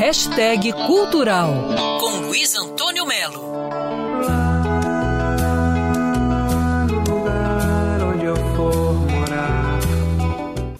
Hashtag Cultural com Luiz Antônio Melo.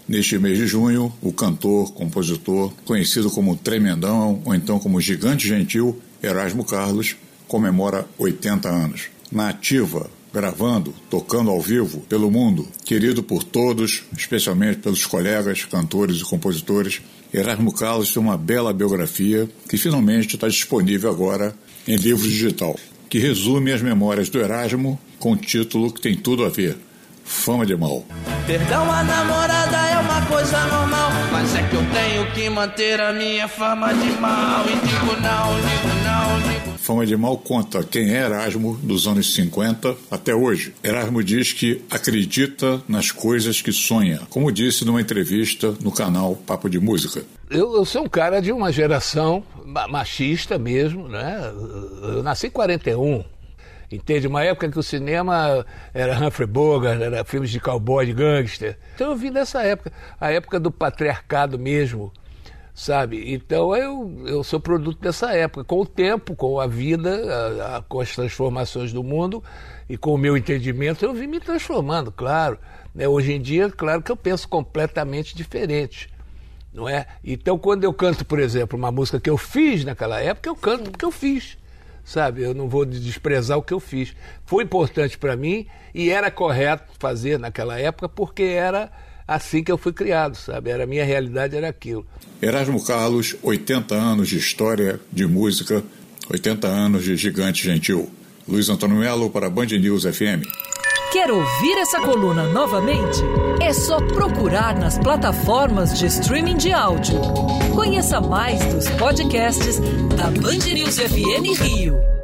Neste mês de junho, o cantor, compositor, conhecido como Tremendão ou então como Gigante Gentil, Erasmo Carlos, comemora 80 anos. Na ativa, gravando, tocando ao vivo pelo mundo, querido por todos, especialmente pelos colegas, cantores e compositores, Erasmo Carlos tem uma bela biografia que finalmente está disponível agora em livro digital, que resume as memórias do Erasmo com um título que tem tudo a ver: Fama de Mal. Perdão a namorada é uma coisa normal, mas é que eu tenho que manter a minha fama de mal. E digo não, digo Fama de Mal conta quem é Erasmo dos anos 50 até hoje. Erasmo diz que acredita nas coisas que sonha, como disse numa entrevista no canal Papo de Música. Eu, eu sou um cara de uma geração machista mesmo, né? Eu nasci em 41. Entende? Uma época que o cinema era Humphrey Bogart, era filmes de cowboy, de gangster. Então eu vim dessa época, a época do patriarcado mesmo, sabe? Então eu, eu sou produto dessa época. Com o tempo, com a vida, a, a, com as transformações do mundo e com o meu entendimento, eu vim me transformando, claro. Né? Hoje em dia, claro que eu penso completamente diferente. Não é? Então, quando eu canto, por exemplo, uma música que eu fiz naquela época, eu canto porque eu fiz sabe? Eu não vou desprezar o que eu fiz. Foi importante para mim e era correto fazer naquela época porque era assim que eu fui criado, sabe? Era a minha realidade era aquilo. Erasmo Carlos, 80 anos de história de música, 80 anos de gigante gentil. Luiz Antônio Melo para Band News FM. Quer ouvir essa coluna novamente? É só procurar nas plataformas de streaming de áudio. Conheça mais dos podcasts da Band News FM Rio.